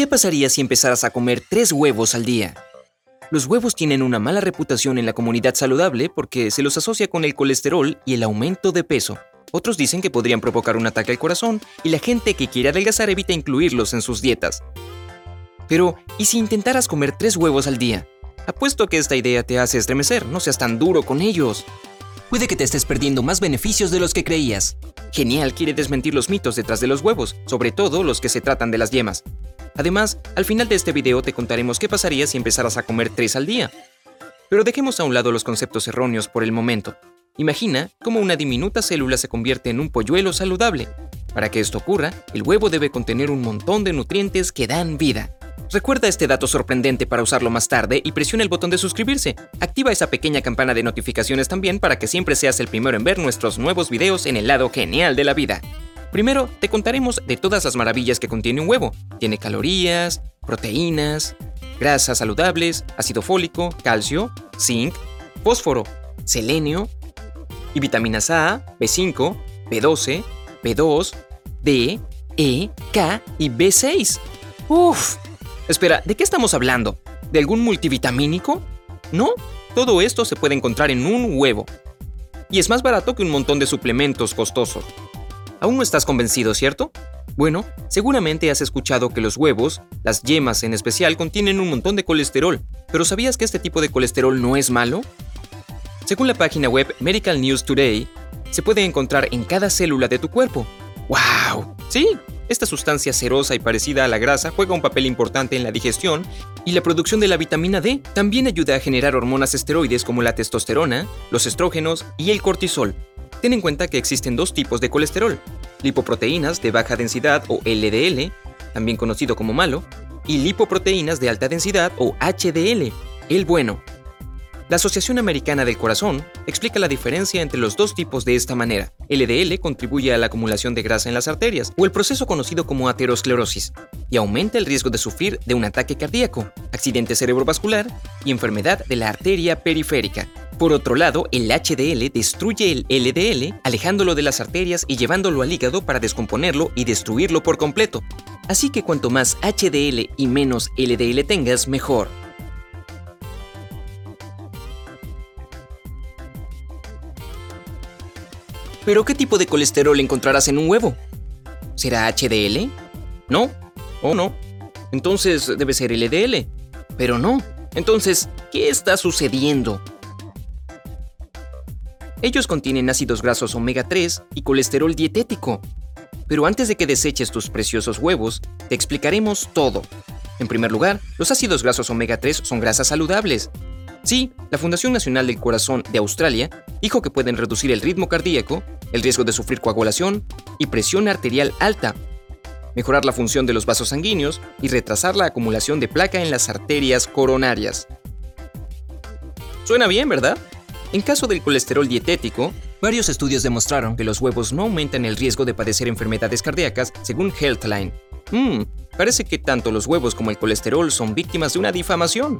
¿Qué pasaría si empezaras a comer tres huevos al día? Los huevos tienen una mala reputación en la comunidad saludable porque se los asocia con el colesterol y el aumento de peso. Otros dicen que podrían provocar un ataque al corazón y la gente que quiere adelgazar evita incluirlos en sus dietas. Pero, ¿y si intentaras comer tres huevos al día? Apuesto que esta idea te hace estremecer, no seas tan duro con ellos. Puede que te estés perdiendo más beneficios de los que creías. Genial quiere desmentir los mitos detrás de los huevos, sobre todo los que se tratan de las yemas. Además, al final de este video te contaremos qué pasaría si empezaras a comer tres al día. Pero dejemos a un lado los conceptos erróneos por el momento. Imagina cómo una diminuta célula se convierte en un polluelo saludable. Para que esto ocurra, el huevo debe contener un montón de nutrientes que dan vida. Recuerda este dato sorprendente para usarlo más tarde y presiona el botón de suscribirse. Activa esa pequeña campana de notificaciones también para que siempre seas el primero en ver nuestros nuevos videos en el lado genial de la vida. Primero, te contaremos de todas las maravillas que contiene un huevo. Tiene calorías, proteínas, grasas saludables, ácido fólico, calcio, zinc, fósforo, selenio y vitaminas A, B5, B12, B2, D, E, K y B6. Uf. Espera, ¿de qué estamos hablando? ¿De algún multivitamínico? No, todo esto se puede encontrar en un huevo. Y es más barato que un montón de suplementos costosos. Aún no estás convencido, ¿cierto? Bueno, seguramente has escuchado que los huevos, las yemas en especial, contienen un montón de colesterol, pero ¿sabías que este tipo de colesterol no es malo? Según la página web Medical News Today, se puede encontrar en cada célula de tu cuerpo. ¡Wow! Sí, esta sustancia cerosa y parecida a la grasa juega un papel importante en la digestión y la producción de la vitamina D. También ayuda a generar hormonas esteroides como la testosterona, los estrógenos y el cortisol, Ten en cuenta que existen dos tipos de colesterol, lipoproteínas de baja densidad o LDL, también conocido como malo, y lipoproteínas de alta densidad o HDL, el bueno. La Asociación Americana del Corazón explica la diferencia entre los dos tipos de esta manera. LDL contribuye a la acumulación de grasa en las arterias, o el proceso conocido como aterosclerosis, y aumenta el riesgo de sufrir de un ataque cardíaco, accidente cerebrovascular y enfermedad de la arteria periférica. Por otro lado, el HDL destruye el LDL, alejándolo de las arterias y llevándolo al hígado para descomponerlo y destruirlo por completo. Así que cuanto más HDL y menos LDL tengas, mejor. ¿Pero qué tipo de colesterol encontrarás en un huevo? ¿Será HDL? ¿No? ¿O no? Entonces debe ser LDL. Pero no. Entonces, ¿qué está sucediendo? Ellos contienen ácidos grasos omega 3 y colesterol dietético. Pero antes de que deseches tus preciosos huevos, te explicaremos todo. En primer lugar, los ácidos grasos omega 3 son grasas saludables. Sí, la Fundación Nacional del Corazón de Australia dijo que pueden reducir el ritmo cardíaco, el riesgo de sufrir coagulación y presión arterial alta, mejorar la función de los vasos sanguíneos y retrasar la acumulación de placa en las arterias coronarias. Suena bien, ¿verdad? En caso del colesterol dietético, varios estudios demostraron que los huevos no aumentan el riesgo de padecer enfermedades cardíacas, según Healthline. Mmm, parece que tanto los huevos como el colesterol son víctimas de una difamación.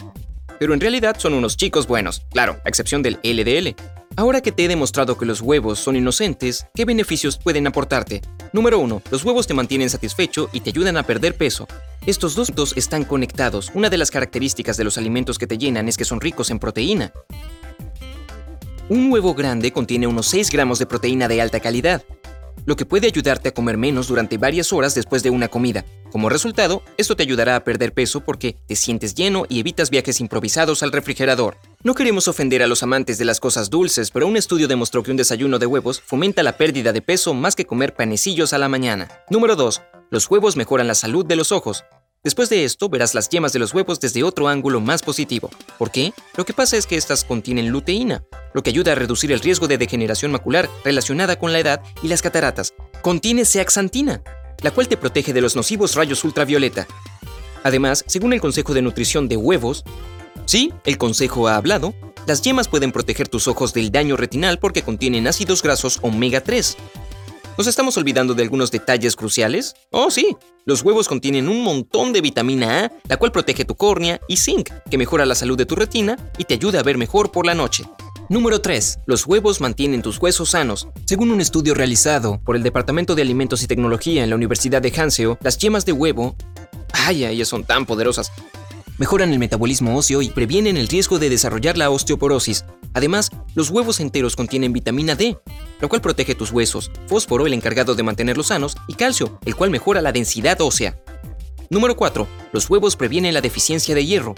Pero en realidad son unos chicos buenos, claro, a excepción del LDL. Ahora que te he demostrado que los huevos son inocentes, ¿qué beneficios pueden aportarte? Número 1. Los huevos te mantienen satisfecho y te ayudan a perder peso. Estos dos puntos están conectados. Una de las características de los alimentos que te llenan es que son ricos en proteína. Un huevo grande contiene unos 6 gramos de proteína de alta calidad, lo que puede ayudarte a comer menos durante varias horas después de una comida. Como resultado, esto te ayudará a perder peso porque te sientes lleno y evitas viajes improvisados al refrigerador. No queremos ofender a los amantes de las cosas dulces, pero un estudio demostró que un desayuno de huevos fomenta la pérdida de peso más que comer panecillos a la mañana. Número 2. Los huevos mejoran la salud de los ojos. Después de esto, verás las yemas de los huevos desde otro ángulo más positivo. ¿Por qué? Lo que pasa es que estas contienen luteína, lo que ayuda a reducir el riesgo de degeneración macular relacionada con la edad y las cataratas. Contiene zeaxantina, la cual te protege de los nocivos rayos ultravioleta. Además, según el Consejo de Nutrición de Huevos, sí, el Consejo ha hablado, las yemas pueden proteger tus ojos del daño retinal porque contienen ácidos grasos omega 3, ¿Nos estamos olvidando de algunos detalles cruciales? Oh, sí. Los huevos contienen un montón de vitamina A, la cual protege tu córnea, y zinc, que mejora la salud de tu retina y te ayuda a ver mejor por la noche. Número 3. Los huevos mantienen tus huesos sanos. Según un estudio realizado por el Departamento de Alimentos y Tecnología en la Universidad de Hanseo, las yemas de huevo... ¡Ay, ellas son tan poderosas! Mejoran el metabolismo óseo y previenen el riesgo de desarrollar la osteoporosis, Además, los huevos enteros contienen vitamina D, lo cual protege tus huesos, fósforo, el encargado de mantenerlos sanos, y calcio, el cual mejora la densidad ósea. Número 4. Los huevos previenen la deficiencia de hierro.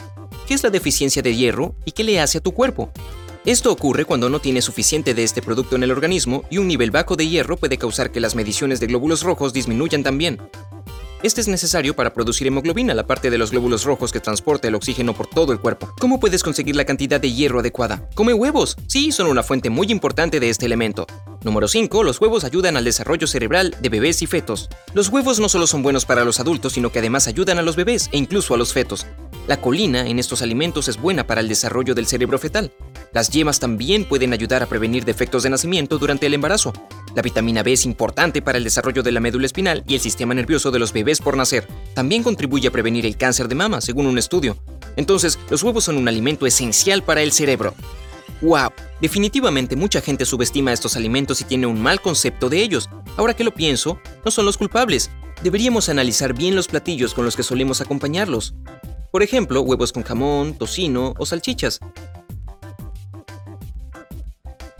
¿Qué es la deficiencia de hierro y qué le hace a tu cuerpo? Esto ocurre cuando no tienes suficiente de este producto en el organismo y un nivel bajo de hierro puede causar que las mediciones de glóbulos rojos disminuyan también. Este es necesario para producir hemoglobina, la parte de los glóbulos rojos que transporta el oxígeno por todo el cuerpo. ¿Cómo puedes conseguir la cantidad de hierro adecuada? Come huevos. Sí, son una fuente muy importante de este elemento. Número 5. Los huevos ayudan al desarrollo cerebral de bebés y fetos. Los huevos no solo son buenos para los adultos, sino que además ayudan a los bebés e incluso a los fetos. La colina en estos alimentos es buena para el desarrollo del cerebro fetal. Las yemas también pueden ayudar a prevenir defectos de nacimiento durante el embarazo. La vitamina B es importante para el desarrollo de la médula espinal y el sistema nervioso de los bebés por nacer. También contribuye a prevenir el cáncer de mama, según un estudio. Entonces, los huevos son un alimento esencial para el cerebro. ¡Wow! Definitivamente mucha gente subestima estos alimentos y tiene un mal concepto de ellos. Ahora que lo pienso, no son los culpables. Deberíamos analizar bien los platillos con los que solemos acompañarlos. Por ejemplo, huevos con jamón, tocino o salchichas.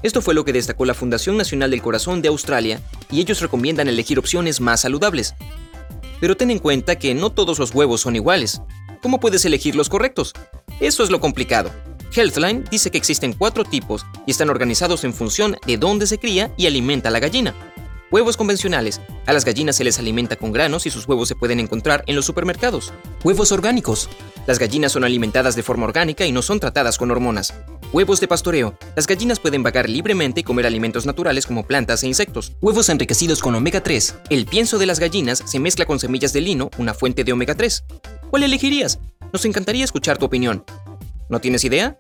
Esto fue lo que destacó la Fundación Nacional del Corazón de Australia, y ellos recomiendan elegir opciones más saludables. Pero ten en cuenta que no todos los huevos son iguales. ¿Cómo puedes elegir los correctos? Eso es lo complicado. Healthline dice que existen cuatro tipos y están organizados en función de dónde se cría y alimenta la gallina. Huevos convencionales. A las gallinas se les alimenta con granos y sus huevos se pueden encontrar en los supermercados. Huevos orgánicos. Las gallinas son alimentadas de forma orgánica y no son tratadas con hormonas. Huevos de pastoreo. Las gallinas pueden vagar libremente y comer alimentos naturales como plantas e insectos. Huevos enriquecidos con omega 3. El pienso de las gallinas se mezcla con semillas de lino, una fuente de omega 3. ¿Cuál elegirías? Nos encantaría escuchar tu opinión. ¿No tienes idea?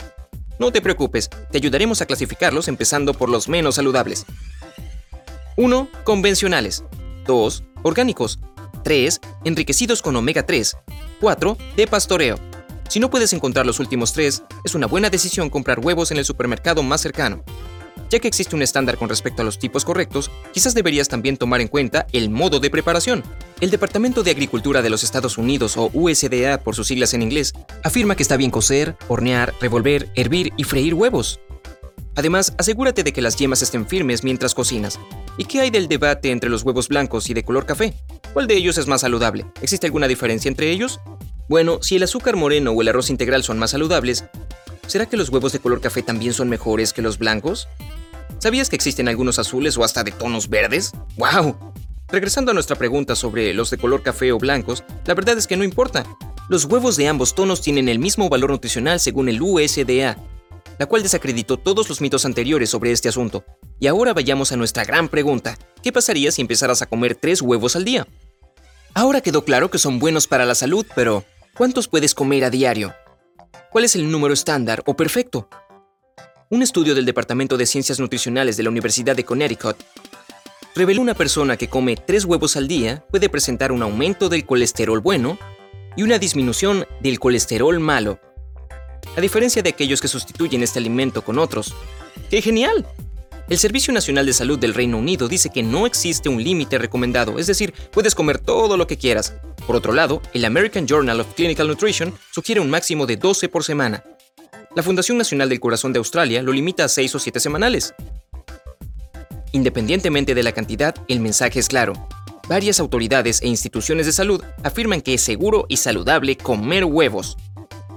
No te preocupes, te ayudaremos a clasificarlos empezando por los menos saludables. 1. Convencionales. 2. Orgánicos. 3. Enriquecidos con omega 3. 4. De pastoreo. Si no puedes encontrar los últimos tres, es una buena decisión comprar huevos en el supermercado más cercano. Ya que existe un estándar con respecto a los tipos correctos, quizás deberías también tomar en cuenta el modo de preparación. El Departamento de Agricultura de los Estados Unidos, o USDA por sus siglas en inglés, afirma que está bien cocer, hornear, revolver, hervir y freír huevos. Además, asegúrate de que las yemas estén firmes mientras cocinas. ¿Y qué hay del debate entre los huevos blancos y de color café? ¿Cuál de ellos es más saludable? ¿Existe alguna diferencia entre ellos? Bueno, si el azúcar moreno o el arroz integral son más saludables, ¿será que los huevos de color café también son mejores que los blancos? ¿Sabías que existen algunos azules o hasta de tonos verdes? ¡Wow! Regresando a nuestra pregunta sobre los de color café o blancos, la verdad es que no importa. Los huevos de ambos tonos tienen el mismo valor nutricional según el USDA, la cual desacreditó todos los mitos anteriores sobre este asunto. Y ahora vayamos a nuestra gran pregunta. ¿Qué pasaría si empezaras a comer tres huevos al día? Ahora quedó claro que son buenos para la salud, pero ¿cuántos puedes comer a diario? ¿Cuál es el número estándar o perfecto? Un estudio del Departamento de Ciencias Nutricionales de la Universidad de Connecticut reveló una persona que come tres huevos al día puede presentar un aumento del colesterol bueno y una disminución del colesterol malo a diferencia de aquellos que sustituyen este alimento con otros. ¡Qué genial! El Servicio Nacional de Salud del Reino Unido dice que no existe un límite recomendado, es decir, puedes comer todo lo que quieras. Por otro lado, el American Journal of Clinical Nutrition sugiere un máximo de 12 por semana. La Fundación Nacional del Corazón de Australia lo limita a 6 o 7 semanales. Independientemente de la cantidad, el mensaje es claro. Varias autoridades e instituciones de salud afirman que es seguro y saludable comer huevos.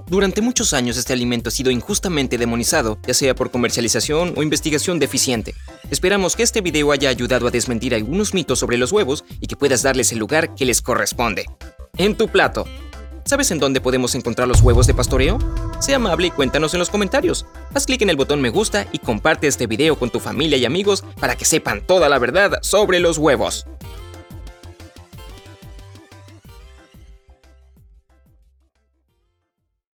Durante muchos años este alimento ha sido injustamente demonizado, ya sea por comercialización o investigación deficiente. Esperamos que este video haya ayudado a desmentir algunos mitos sobre los huevos y que puedas darles el lugar que les corresponde. En tu plato. ¿Sabes en dónde podemos encontrar los huevos de pastoreo? Sea amable y cuéntanos en los comentarios. Haz clic en el botón me gusta y comparte este video con tu familia y amigos para que sepan toda la verdad sobre los huevos.